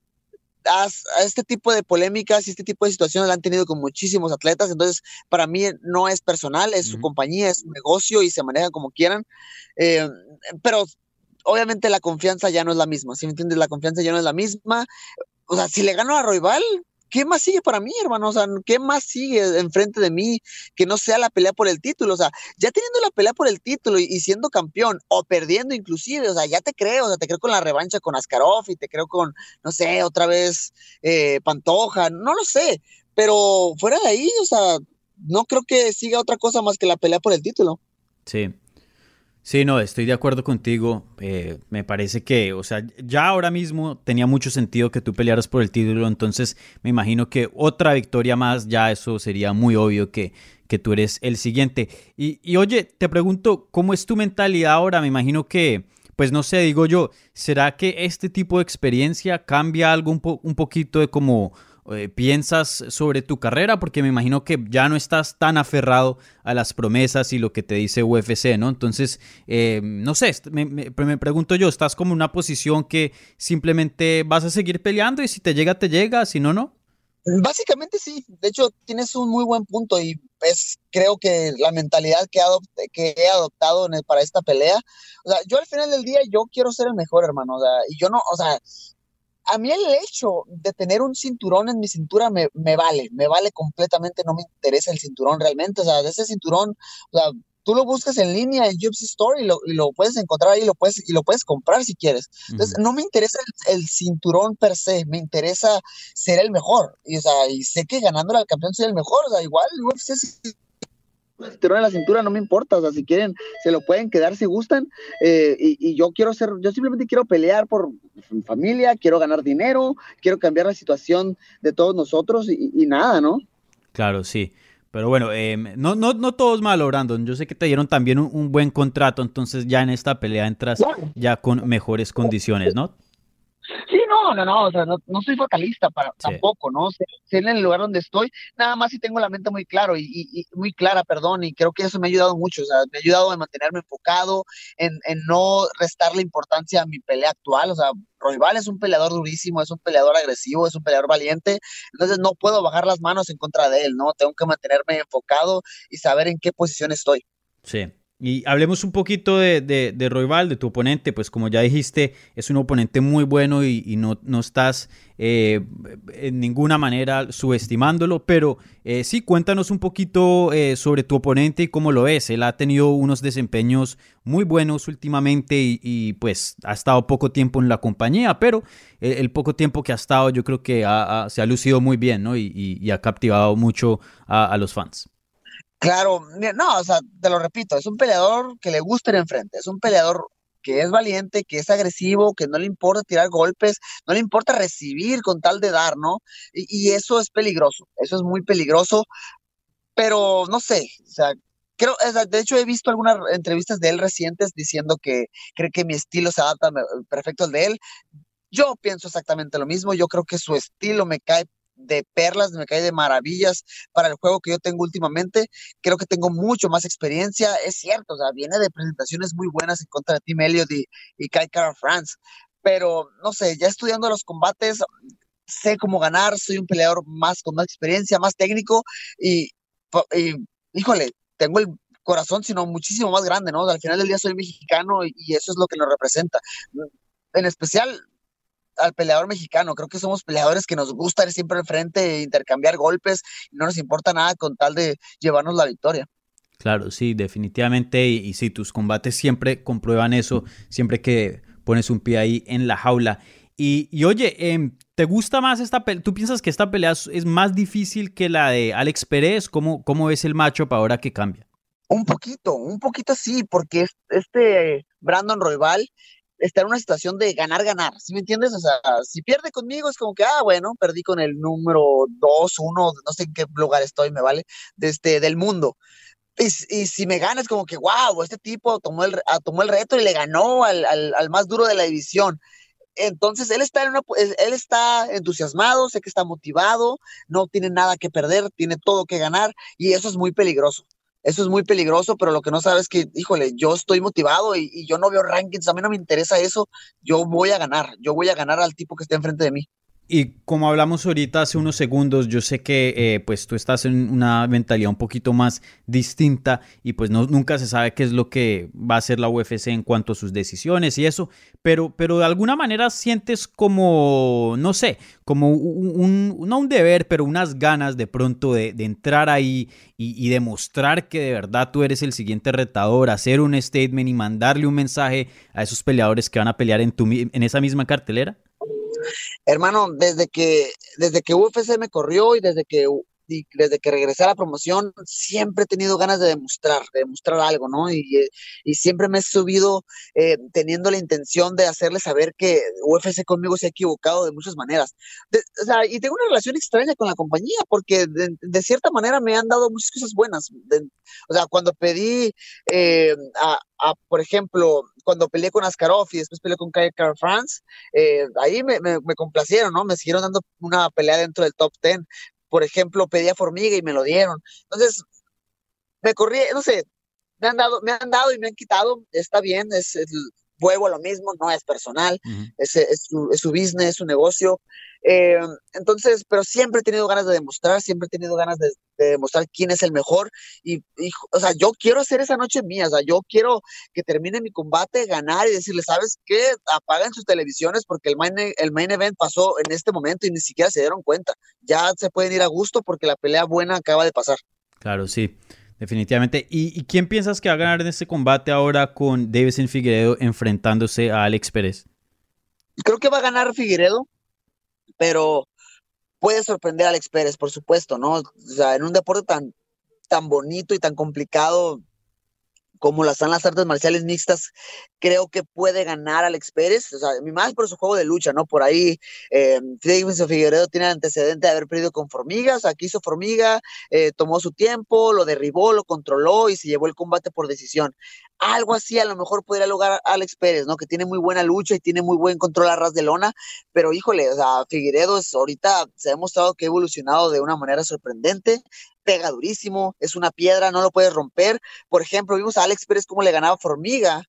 a, este tipo de polémicas y este tipo de situaciones la han tenido con muchísimos atletas, entonces para mí no es personal, es su compañía, es su negocio y se maneja como quieran, eh, pero obviamente la confianza ya no es la misma, si me entiendes, la confianza ya no es la misma, o sea, si le gano a Roybal, ¿qué más sigue para mí, hermano? O sea, ¿qué más sigue enfrente de mí que no sea la pelea por el título? O sea, ya teniendo la pelea por el título y, siendo campeón o perdiendo inclusive, o sea, ya te creo, o sea, te creo con la revancha con Askarov y te creo con, no sé, otra vez eh, Pantoja, no lo sé, pero fuera de ahí, o sea, no creo que siga otra cosa más que la pelea por el título. Sí, Sí, no, estoy de acuerdo contigo. Eh, me parece que, o sea, ya ahora mismo tenía mucho sentido que tú pelearas por el título, entonces me imagino que otra victoria más, ya eso sería muy obvio que, que tú eres el siguiente. Y, y oye, te pregunto, ¿cómo es tu mentalidad ahora? Me imagino que, pues no sé, digo yo, ¿será que este tipo de experiencia cambia algo un, un poquito de cómo eh, piensas sobre tu carrera? Porque me imagino que ya no estás tan aferrado a las promesas y lo que te dice UFC, ¿no? Entonces, eh, no sé, me, me, pregunto yo, ¿estás como en una posición que simplemente vas a seguir peleando y si te llega, te llega, si no, no? Básicamente sí, de hecho tienes un muy buen punto y es creo que la mentalidad que, que he adoptado para esta pelea, o sea, yo al final del día yo quiero ser el mejor hermano, o sea, y yo no, o sea, a mí el hecho de tener un cinturón en mi cintura me, vale, me vale completamente, no me interesa el cinturón realmente, o sea, de ese cinturón, o sea, tú lo buscas en línea en UFC Store y lo, y lo puedes encontrar ahí lo puedes, y lo puedes comprar si quieres. Entonces, no me interesa el, cinturón per se, me interesa ser el mejor. Y, o sea, y sé que ganándole al campeón soy el mejor, o sea, igual UFC cinturón en la cintura, no me importa, o sea, si quieren, se lo pueden quedar si gustan, eh, y, yo quiero ser, yo simplemente quiero pelear por mi familia, quiero ganar dinero, quiero cambiar la situación de todos nosotros y, nada, ¿no? Claro, sí. Pero bueno, eh, no, no, no todos malo, Brandon. Yo sé que te dieron también un, buen contrato, entonces ya en esta pelea entras ya con mejores condiciones, ¿no? Sí, no, No, no, no, o sea, no, soy fatalista para, tampoco, ¿no? Sé, en el lugar donde estoy, nada más si tengo la mente muy claro y, muy clara, perdón, y creo que eso me ha ayudado mucho, o sea, me ha ayudado a mantenerme enfocado, en, en no restarle importancia a mi pelea actual, o sea, Royval es un peleador durísimo, es un peleador agresivo, es un peleador valiente, entonces no puedo bajar las manos en contra de él, ¿no? Tengo que mantenerme enfocado y saber en qué posición estoy. Sí, y hablemos un poquito de, de, de Royval, de tu oponente, pues como ya dijiste, es un oponente muy bueno y, no, no, estás eh, en ninguna manera subestimándolo, pero eh, sí, cuéntanos un poquito eh, sobre tu oponente y cómo lo es. Él ha tenido unos desempeños muy buenos últimamente y, pues ha estado poco tiempo en la compañía, pero el, poco tiempo que ha estado yo creo que se ha lucido muy bien ¿no? y, ha captivado mucho a los fans. Claro, no, o sea, te lo repito, es un peleador que le gusta ir enfrente, es un peleador que es valiente, que es agresivo, que no le importa tirar golpes, no le importa recibir con tal de dar, ¿no? Y, eso es peligroso, eso es muy peligroso, pero no sé, o sea, creo, de hecho he visto algunas entrevistas de él recientes diciendo que cree que mi estilo se adapta perfecto al de él. Yo pienso exactamente lo mismo, yo creo que su estilo me cae de perlas, me cae de maravillas para el juego que yo tengo últimamente. Creo que tengo mucho más experiencia. Es cierto, o sea, viene de presentaciones muy buenas en contra de Tim Elliott y, y Kai Kara France. Pero no sé, ya estudiando los combates, sé cómo ganar. Soy un peleador más con más experiencia, más técnico y, híjole, tengo el corazón, sino muchísimo más grande, ¿no? al final del día soy mexicano y, y eso es lo que nos representa. En especial, al peleador mexicano. Creo que somos peleadores que nos gusta ir siempre enfrente, intercambiar golpes, y no nos importa nada con tal de llevarnos la victoria. Claro, sí, definitivamente. Y, sí, tus combates siempre comprueban eso, siempre que pones un pie ahí en la jaula. Y, oye, em, ¿te gusta más esta pelea? ¿Tú piensas que esta pelea es más difícil que la de Alex Pérez? ¿Cómo, cómo ves el para ahora que cambia? Un poquito, un poquito sí, porque este Brandon Royval está en una situación de ganar, ganar, ¿sí me entiendes? O sea, si pierde conmigo es como que, ah, bueno, perdí con el número 2, 1, no sé en qué lugar estoy, me vale, de este, del mundo. Y, y, si me gana es como que, wow, este tipo tomó el, ah, tomó el reto y le ganó al, al, al más duro de la división. Entonces él está, en una, él está entusiasmado, sé que está motivado, no tiene nada que perder, tiene todo que ganar y eso es muy peligroso. Eso es muy peligroso, pero lo que no sabes es que, híjole, yo estoy motivado y, y, yo no veo rankings, a mí no me interesa eso, yo voy a ganar, yo voy a ganar al tipo que está enfrente de mí. Y como hablamos ahorita hace unos segundos, yo sé que eh, pues tú estás en una mentalidad un poquito más distinta y pues no, nunca se sabe qué es lo que va a hacer la UFC en cuanto a sus decisiones y eso, pero, pero de alguna manera sientes como, no sé, como un, no un deber, pero unas ganas de pronto de, entrar ahí y, demostrar que de verdad tú eres el siguiente retador, hacer un statement y mandarle un mensaje a esos peleadores que van a pelear en, tu, en esa misma cartelera. Hermano, desde que, desde que UFC me corrió y desde que desde que regresé a la promoción, siempre he tenido ganas de demostrar, de demostrar algo, ¿no? Y, siempre me he subido eh, teniendo la intención de hacerle saber que UFC conmigo se ha equivocado de muchas maneras. o sea, y tengo una relación extraña con la compañía, porque de, cierta manera me han dado muchas cosas buenas. o sea, cuando pedí eh, por ejemplo, cuando peleé con Askarov y después peleé con Kai France, eh, ahí me, me, me, complacieron, ¿no? Me siguieron dando una pelea dentro del top 10. Por ejemplo, pedía Formiga y me lo dieron. Entonces, me corrí, no sé, me han dado, me han dado y me han quitado, está bien, es, el vuelvo a lo mismo, no es personal, es, es, su, es, su, business, es su negocio. Eh, entonces, pero siempre he tenido ganas de demostrar, siempre he tenido ganas de, demostrar quién es el mejor. Y, o sea, yo quiero hacer esa noche mía, o sea, yo quiero que termine mi combate, ganar y decirle, ¿sabes qué? Apagan sus televisiones porque el main, el main event pasó en este momento y ni siquiera se dieron cuenta. Ya se pueden ir a gusto porque la pelea buena acaba de pasar. Claro, sí. Definitivamente. ¿Y, quién piensas que va a ganar en este combate ahora con Davison Figueredo enfrentándose a Alex Pérez? Creo que va a ganar Figueredo, pero puede sorprender a Alex Pérez, por supuesto, ¿no? O sea, en un deporte tan, tan bonito y tan complicado como las son las artes marciales mixtas, creo que puede ganar Alex Pérez, o sea, más por su juego de lucha, ¿no? Por ahí, eh, Figueredo tiene el antecedente de haber perdido con Formigas, aquí hizo Formiga, eh, tomó su tiempo, lo derribó, lo controló y se llevó el combate por decisión. Algo así a lo mejor podría lograr Alex Pérez, ¿no? Que tiene muy buena lucha y tiene muy buen control a ras de lona, pero híjole, o sea, Figueredo ahorita se ha demostrado que ha evolucionado de una manera sorprendente, pega durísimo, es una piedra, no lo puedes romper. Por ejemplo, vimos a Alex Pérez cómo le ganaba Formiga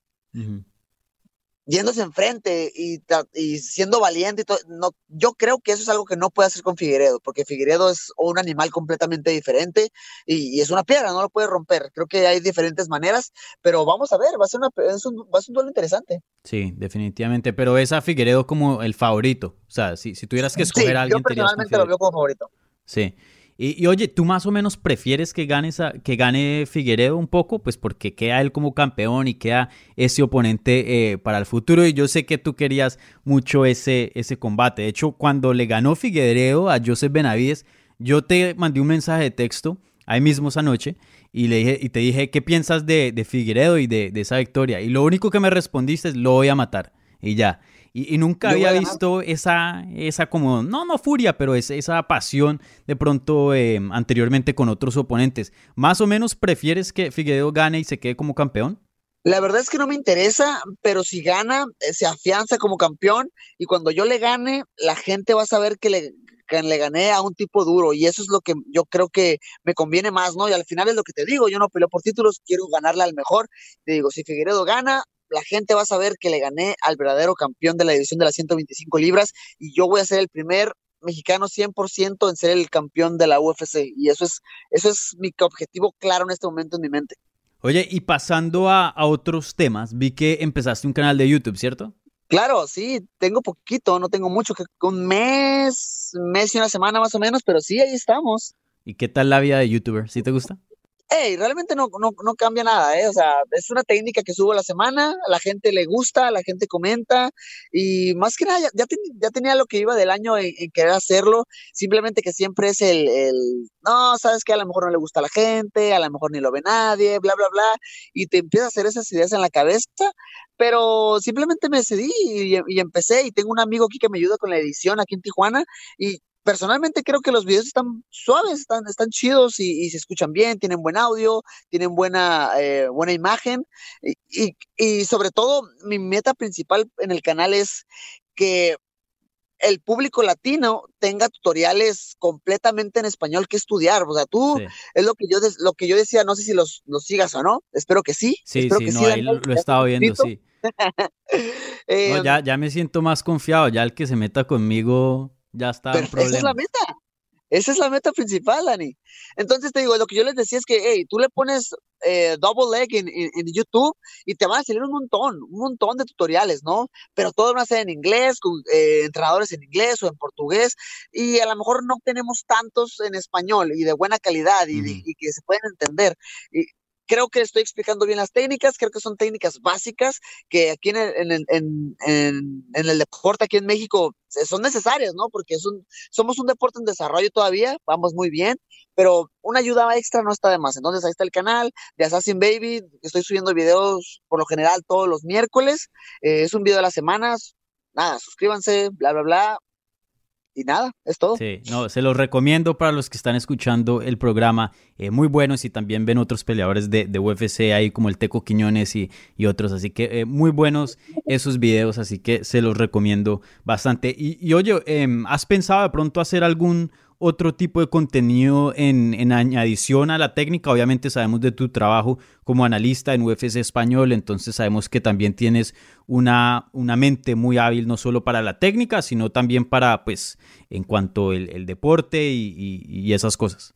yéndose enfrente y, y siendo valiente. Y todo, no, yo creo que eso es algo que no puede hacer con Figueredo, porque Figueredo es un animal completamente diferente y, es una piedra, no lo puede romper. Creo que hay diferentes maneras, pero vamos a ver, va a ser, una, un, va a ser un duelo interesante. Sí, definitivamente, pero es a Figueredo como el favorito. O sea, si, si tuvieras que escoger a alguien, yo personalmente lo veo como favorito. Sí. Y, oye, ¿tú más o menos prefieres que gane, que gane Figueredo un poco? Pues porque queda él como campeón y queda ese oponente eh, para el futuro. Y yo sé que tú querías mucho ese, ese combate. De hecho, cuando le ganó Figueredo a Joseph Benavides, yo te mandé un mensaje de texto ahí mismo esa noche y, le dije, y te dije, ¿qué piensas de, de Figueredo y de esa victoria? Y lo único que me respondiste es, lo voy a matar. Y ya. Y, nunca había visto esa, esa como, no, no furia, pero es, esa pasión de pronto em, anteriormente con otros oponentes. ¿Más o menos prefieres que Figueredo gane y se quede como campeón? La verdad es que no me interesa, pero si gana, eh, se afianza como campeón y cuando yo le gane, la gente va a saber que le, le gané a un tipo duro y eso es lo que yo creo que me conviene más, ¿no? Y al final es lo que te digo, yo no peleo por títulos, quiero ganarle al mejor. Te digo, si Figueredo gana, la gente va a saber que le gané al verdadero campeón de la división de las 125 libras y yo voy a ser el primer mexicano 100% en ser el campeón de la UFC y eso es eso es mi objetivo claro en este momento en mi mente. Oye, y pasando a, otros temas, vi que empezaste un canal de YouTube, ¿cierto? Claro, sí, tengo poquito, no tengo mucho, que un mes, mes y una semana más o menos, pero sí, ahí estamos. ¿Y qué tal la vida de YouTuber? ¿Sí te gusta? Hey, realmente no, no, no, cambia nada, ¿eh? O sea, es una técnica que subo la semana, a la gente le gusta, a la gente comenta, y más que nada, ya, ya, tenía lo que iba del año en, querer hacerlo, simplemente que siempre es el, el, no, sabes que a lo mejor no le gusta a la gente, a lo mejor ni lo ve nadie, bla, bla, bla, y te empieza a hacer esas ideas en la cabeza, pero simplemente me decidí y, y empecé, y tengo un amigo aquí que me ayuda con la edición aquí en Tijuana, y personalmente creo que los videos están suaves, están, están chidos y, se escuchan bien, tienen buen audio, tienen buena, eh, buena imagen y, y, sobre todo mi meta principal en el canal es que el público latino tenga tutoriales completamente en español que estudiar. O sea, tú es lo que yo lo que yo decía, no sé si los, los sigas o no, espero que sí. Sí, sí, no, ahí lo, he estado viendo, sí. [LAUGHS] Eh, ya, ya me siento más confiado, ya el que se meta conmigo ya está. Pero esa es la meta. Esa es la meta principal, Dani. Entonces te digo, lo que yo les decía es que, hey, tú le pones eh, double leg en, en, YouTube y te van a salir un montón, un montón de tutoriales, ¿no? Pero todos van a ser en inglés, con eh, entrenadores en inglés o en portugués, y a lo mejor no tenemos tantos en español y de buena calidad y, y que se pueden entender. Y, creo que estoy explicando bien las técnicas, creo que son técnicas básicas que aquí en el, deporte, aquí en México, son necesarias, ¿no? Porque somos un deporte en desarrollo todavía, vamos muy bien, pero una ayuda extra no está de más. Entonces ahí está el canal de Assassin Baby, estoy subiendo videos por lo general todos los miércoles, eh, es un video de las semanas, nada, suscríbanse, bla, bla, bla, y nada, es todo. Sí, no, se los recomiendo para los que están escuchando el programa, eh, muy buenos y también ven otros peleadores de, de UFC ahí como el Teco Quiñones y, y otros, así que eh, muy buenos esos videos, así que se los recomiendo bastante. Y, y oye, em, ¿has pensado de pronto hacer algún otro tipo de contenido en, en a la técnica. Obviamente sabemos de tu trabajo como analista en UFC español, entonces sabemos que también tienes una, una mente muy hábil no solo para la técnica, sino también para, pues, en cuanto el, el deporte y, y esas cosas.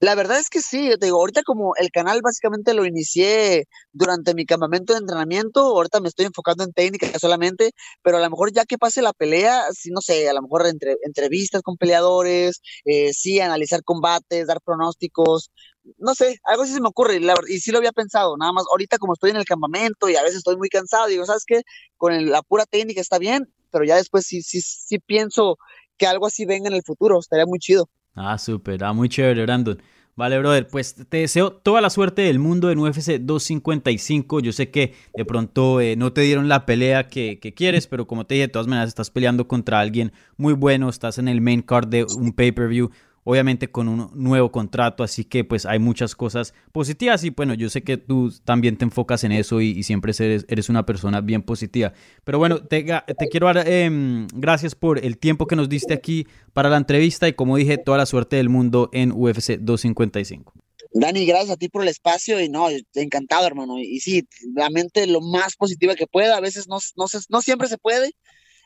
La verdad es que sí, te digo, ahorita como el canal básicamente lo inicié durante mi campamento de entrenamiento, ahorita me estoy enfocando en técnica solamente, pero a lo mejor ya que pase la pelea, sí, no sé, a lo mejor entre, entrevistas con peleadores, eh, sí, analizar combates, dar pronósticos, no sé, algo así se me ocurre y, sí lo había pensado, nada más ahorita como estoy en el campamento y a veces estoy muy cansado, digo, ¿sabes qué? Con la pura técnica está bien, pero ya después sí, sí, sí pienso que algo así venga en el futuro, estaría muy chido. Ah, súper, ah, muy chévere, Brandon. Vale, brother, pues te deseo toda la suerte del mundo en UFC 255. Yo sé que de pronto eh, no te dieron la pelea que, quieres, pero como te dije, de todas maneras estás peleando contra alguien muy bueno, estás en el main card de un pay-per-view. Obviamente con un nuevo contrato, así que pues hay muchas cosas positivas y bueno, yo sé que tú también te enfocas en eso y, siempre eres, eres, una persona bien positiva. Pero bueno, te, te quiero dar eh, gracias por el tiempo que nos diste aquí para la entrevista y como dije, toda la suerte del mundo en UFC 255. Dani, gracias a ti por el espacio y no, encantado, hermano. Y, sí, la mente lo más positiva que pueda, a veces no, no, no siempre se puede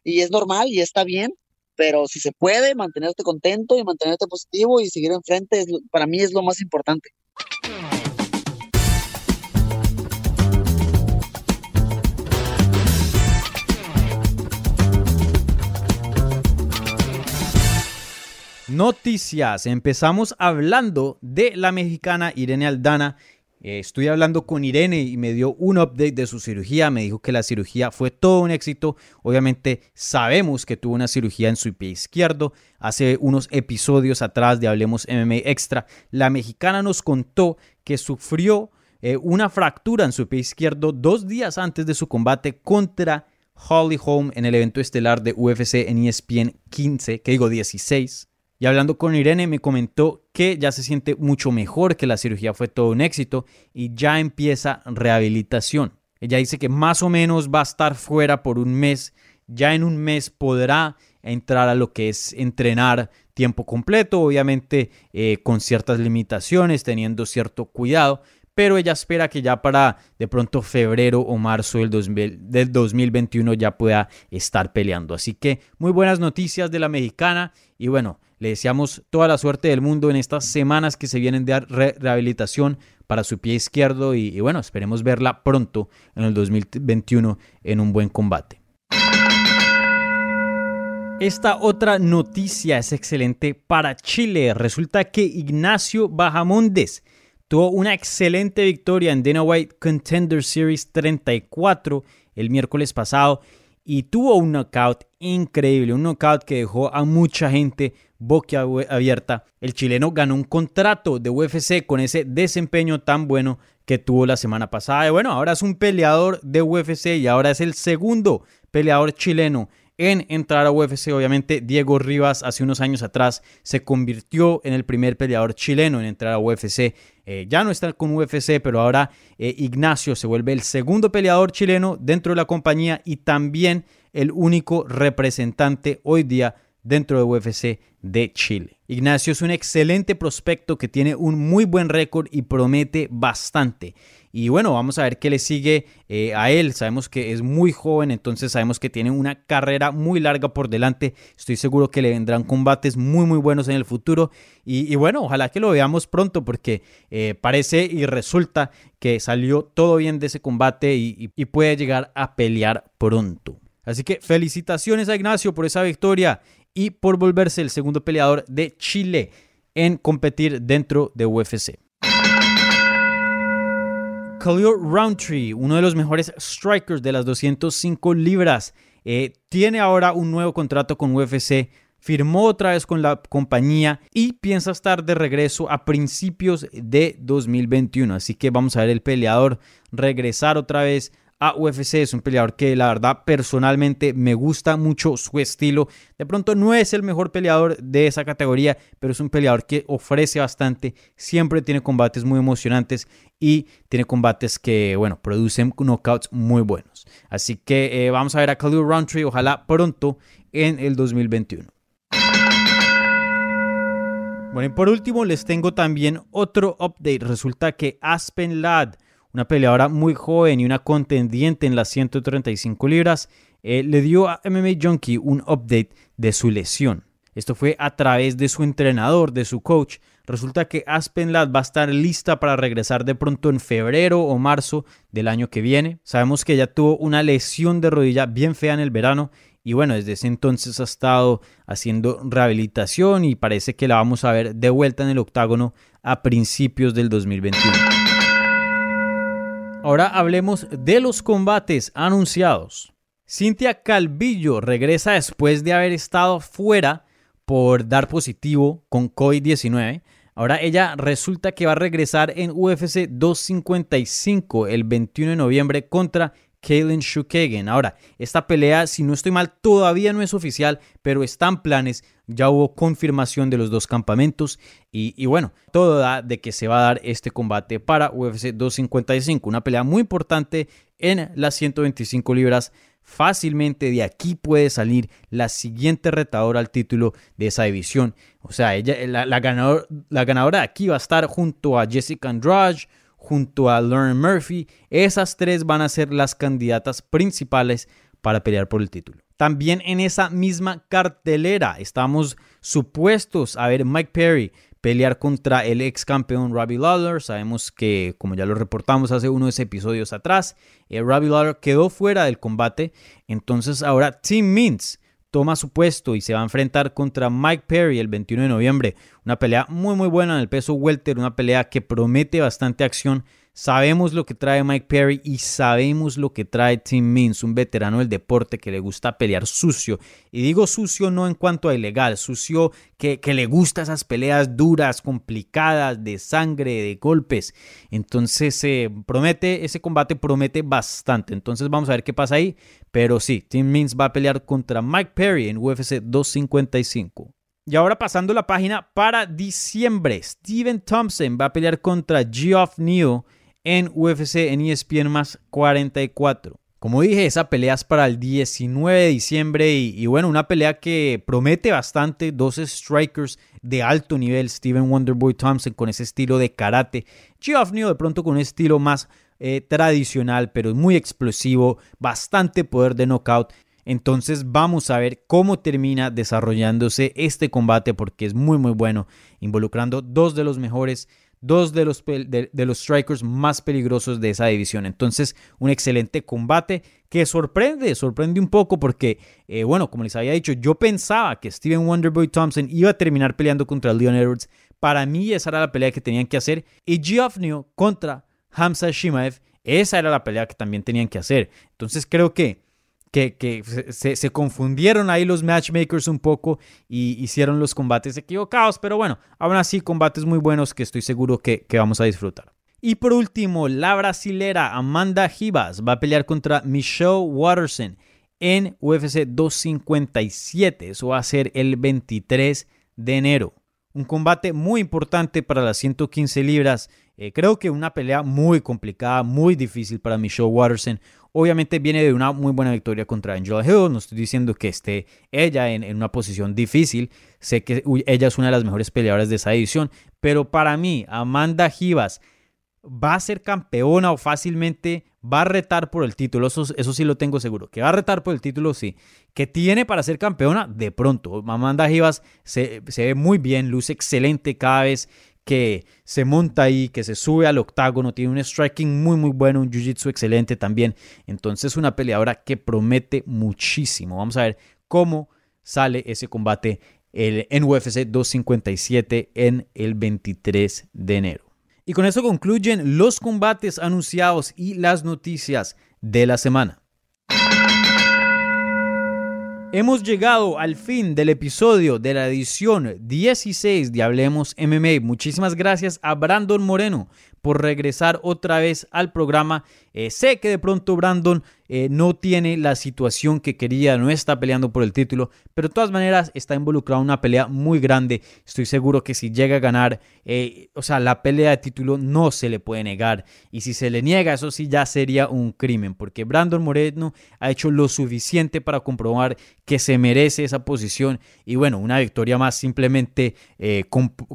y es normal y está bien, pero si se puede, mantenerte contento y mantenerte positivo y seguir enfrente, para mí es lo más importante. Noticias. Empezamos hablando de la mexicana Irene Aldana. Eh, estoy hablando con Irene y me dio un update de su cirugía. Me dijo que la cirugía fue todo un éxito. Obviamente sabemos que tuvo una cirugía en su pie izquierdo. Hace unos episodios atrás de Hablemos MMA Extra, la mexicana nos contó que sufrió eh, una fractura en su pie izquierdo dos días antes de su combate contra Holly Holm en el evento estelar de UFC en ESPN 15, que digo 16. Y hablando con Irene me comentó que ya se siente mucho mejor, que la cirugía fue todo un éxito y ya empieza rehabilitación. Ella dice que más o menos va a estar fuera por un mes. Ya en un mes podrá entrar a lo que es entrenar tiempo completo, obviamente eh, con ciertas limitaciones, teniendo cierto cuidado, pero ella espera que ya para de pronto febrero o marzo del, del 2021 ya pueda estar peleando. Así que muy buenas noticias de la mexicana y bueno, le deseamos toda la suerte del mundo en estas semanas que se vienen de rehabilitación para su pie izquierdo y, bueno, esperemos verla pronto en el 2021 en un buen combate. Esta otra noticia es excelente para Chile. Resulta que Ignacio Bajamondes tuvo una excelente victoria en Dana White Contender Series 34 el miércoles pasado y tuvo un knockout increíble, un knockout que dejó a mucha gente abierta, el chileno ganó un contrato de UFC con ese desempeño tan bueno que tuvo la semana pasada. Y bueno, ahora es un peleador de UFC y ahora es el segundo peleador chileno en entrar a UFC. Obviamente, Diego Rivas hace unos años atrás se convirtió en el primer peleador chileno en entrar a UFC. Eh, ya no está con UFC, pero ahora eh, Ignacio se vuelve el segundo peleador chileno dentro de la compañía y también el único representante hoy día dentro de UFC de Chile. Ignacio es un excelente prospecto que tiene un muy buen récord y promete bastante. Y bueno, vamos a ver qué le sigue eh, a él. Sabemos que es muy joven, entonces sabemos que tiene una carrera muy larga por delante. Estoy seguro que le vendrán combates muy, muy buenos en el futuro. Y, bueno, ojalá que lo veamos pronto porque eh, parece y resulta que salió todo bien de ese combate y puede llegar a pelear pronto. Así que felicitaciones a Ignacio por esa victoria y por volverse el segundo peleador de Chile en competir dentro de UFC. Khalil Roundtree, uno de los mejores strikers de las 205 libras, eh, tiene ahora un nuevo contrato con UFC, firmó otra vez con la compañía y piensa estar de regreso a principios de 2021. Así que vamos a ver el peleador regresar otra vez a UFC. Es un peleador que la verdad personalmente me gusta mucho su estilo. De pronto no es el mejor peleador de esa categoría, pero es un peleador que ofrece bastante. Siempre tiene combates muy emocionantes y tiene combates que, bueno, producen knockouts muy buenos. Así que eh, vamos a ver a Khalil Roundtree, ojalá pronto en el 2021. Bueno, y por último les tengo también otro update. Resulta que Aspen Ladd una peleadora muy joven y una contendiente en las 135 libras, eh, le dio a MMA Junkie un update de su lesión. Esto fue a través de su entrenador, de su coach. Resulta que Aspen Ladd va a estar lista para regresar de pronto en febrero o marzo del año que viene. Sabemos que ella tuvo una lesión de rodilla bien fea en el verano y bueno, desde ese entonces ha estado haciendo rehabilitación y parece que la vamos a ver de vuelta en el octágono a principios del 2021. Ahora hablemos de los combates anunciados. Cintia Calvillo regresa después de haber estado fuera por dar positivo con COVID-19. Ahora ella resulta que va a regresar en UFC 255 el 21 de noviembre contra Kalen Shukagan. Ahora, esta pelea, si no estoy mal, todavía no es oficial, pero están planes. Ya hubo confirmación de los dos campamentos y, bueno, todo da de que se va a dar este combate para UFC 255, una pelea muy importante en las 125 libras fácilmente de aquí puede salir la siguiente retadora al título de esa división. O sea, ella, la ganadora de aquí va a estar junto a Jessica Andrade, junto a Lauren Murphy. Esas tres van a ser las candidatas principales para pelear por el título. También en esa misma cartelera estamos supuestos a ver Mike Perry pelear contra el ex campeón Robbie Lawler. Sabemos que, como ya lo reportamos hace unos episodios atrás, eh, Robbie Lawler quedó fuera del combate. Entonces ahora Tim Mintz toma su puesto y se va a enfrentar contra Mike Perry el 21 de noviembre. Una pelea muy muy buena en el peso welter, una pelea que promete bastante acción Sabemos lo que trae Mike Perry y sabemos lo que trae Tim Means, un veterano del deporte que le gusta pelear sucio. Y digo sucio no en cuanto a ilegal, sucio que, le gusta esas peleas duras, complicadas, de sangre, de golpes. Entonces eh, promete, ese combate promete bastante. Entonces vamos a ver qué pasa ahí. Pero sí, Tim Means va a pelear contra Mike Perry en UFC 255. Y ahora pasando la página para diciembre, Steven Thompson va a pelear contra Geoff Neal en UFC en ESPN más 44. Como dije, esa pelea es para el 19 de diciembre y, bueno, una pelea que promete bastante, dos strikers de alto nivel, Steven Wonderboy Thompson con ese estilo de karate, Geoff de pronto con un estilo más eh, tradicional, pero muy explosivo, bastante poder de knockout. Entonces vamos a ver cómo termina desarrollándose este combate porque es muy muy bueno, involucrando dos de los mejores dos de los, de, los strikers más peligrosos de esa división. Entonces, un excelente combate que sorprende, sorprende un poco porque, eh, bueno, como les había dicho, yo pensaba que Steven Wonderboy Thompson iba a terminar peleando contra Leon Edwards. Para mí esa era la pelea que tenían que hacer. Y Geoff contra Hamza Shimaev, esa era la pelea que también tenían que hacer. Entonces creo que que, se, confundieron ahí los matchmakers un poco y hicieron los combates equivocados, pero bueno, aún así combates muy buenos que estoy seguro que, vamos a disfrutar. Y por último, la brasilera Amanda Ribas va a pelear contra Michelle Watterson en UFC 257. Eso va a ser el 23 de enero. Un combate muy importante para las 115 libras. Eh, creo que una pelea muy complicada, muy difícil para Michelle Watterson. Obviamente viene de una muy buena victoria contra Angela Hill. No estoy diciendo que esté ella en, una posición difícil. Sé que ella es una de las mejores peleadoras de esa edición. Pero para mí, Amanda Givas va a ser campeona o fácilmente va a retar por el título. Eso, eso sí lo tengo seguro. Que va a retar por el título, sí. Que tiene para ser campeona, de pronto. Amanda Givas se, se ve muy bien, luce excelente cada vez que se monta ahí, que se sube al octágono, tiene un striking muy muy bueno, un jiu-jitsu excelente también. Entonces una peleadora que promete muchísimo. Vamos a ver cómo sale ese combate en UFC 257 en el 23 de enero. Y con eso concluyen los combates anunciados y las noticias de la semana. Hemos llegado al fin del episodio de la edición 16 de Hablemos MMA. Muchísimas gracias a Brandon Moreno por regresar otra vez al programa. Eh, sé que de pronto Brandon eh, no tiene la situación que quería, no está peleando por el título, pero de todas maneras está involucrado en una pelea muy grande. Estoy seguro que si llega a ganar, eh, o sea, la pelea de título no se le puede negar. Y si se le niega, eso sí ya sería un crimen, porque Brandon Moreno ha hecho lo suficiente para comprobar que se merece esa posición. Y bueno, una victoria más simplemente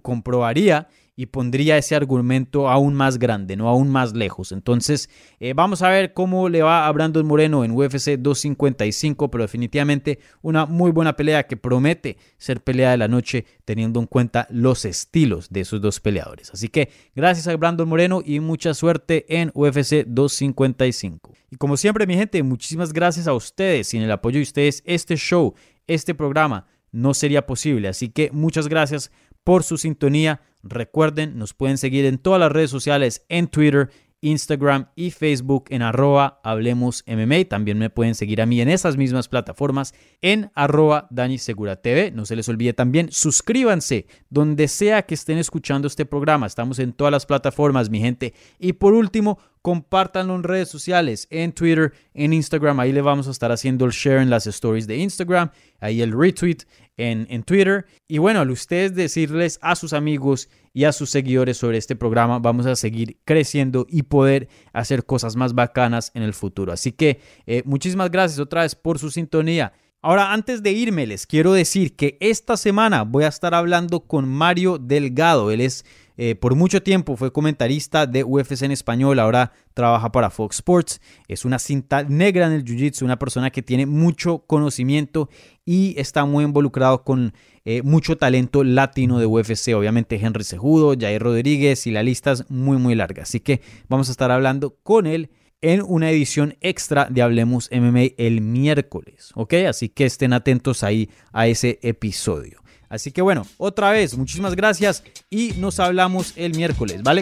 comprobaría y pondría ese argumento aún más grande, no aún más lejos. Entonces, eh, vamos a ver cómo le va a Brandon Moreno en UFC 255, pero definitivamente una muy buena pelea que promete ser pelea de la noche teniendo en cuenta los estilos de esos dos peleadores. Así que gracias a Brandon Moreno y mucha suerte en UFC 255. Y como siempre, mi gente, muchísimas gracias a ustedes. Sin el apoyo de ustedes, este show, este programa no sería posible. Así que muchas gracias por su sintonía. Recuerden, nos pueden seguir en todas las redes sociales, en Twitter, Instagram y Facebook en arroba Hablemos. También me pueden seguir a mí en esas mismas plataformas en arroba Dani Segura TV. No se les olvide también, suscríbanse donde sea que estén escuchando este programa. Estamos en todas las plataformas, mi gente. Y por último, compártanlo en redes sociales, en Twitter, en Instagram. Ahí le vamos a estar haciendo el share en las stories de Instagram, ahí el retweet en, en Twitter. Y bueno, al ustedes decirles a sus amigos y a sus seguidores sobre este programa, vamos a seguir creciendo y poder hacer cosas más bacanas en el futuro. Así que eh, muchísimas gracias otra vez por su sintonía. Ahora, antes de irme, les quiero decir que esta semana voy a estar hablando con Mario Delgado. Él es, eh, por mucho tiempo, fue comentarista de UFC en español, ahora trabaja para Fox Sports. Es una cinta negra en el Jiu-Jitsu, una persona que tiene mucho conocimiento y está muy involucrado con eh, mucho talento latino de UFC. Obviamente Henry Cejudo, Jair Rodríguez y la lista es muy, muy larga. Así que vamos a estar hablando con él en una edición extra de Hablemos MMA el miércoles, ¿ok? Así que estén atentos ahí a ese episodio. Así que bueno, otra vez, muchísimas gracias y nos hablamos el miércoles, ¿vale?